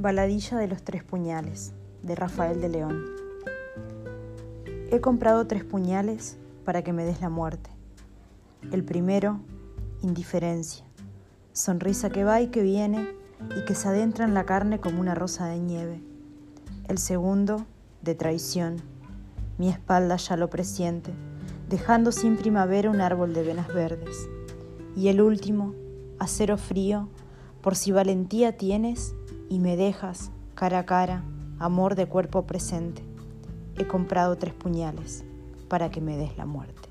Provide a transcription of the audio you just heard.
Baladilla de los Tres Puñales, de Rafael de León. He comprado tres puñales para que me des la muerte. El primero, indiferencia, sonrisa que va y que viene y que se adentra en la carne como una rosa de nieve. El segundo, de traición, mi espalda ya lo presiente, dejando sin primavera un árbol de venas verdes. Y el último, acero frío, por si valentía tienes y me dejas cara a cara, amor de cuerpo presente. He comprado tres puñales para que me des la muerte.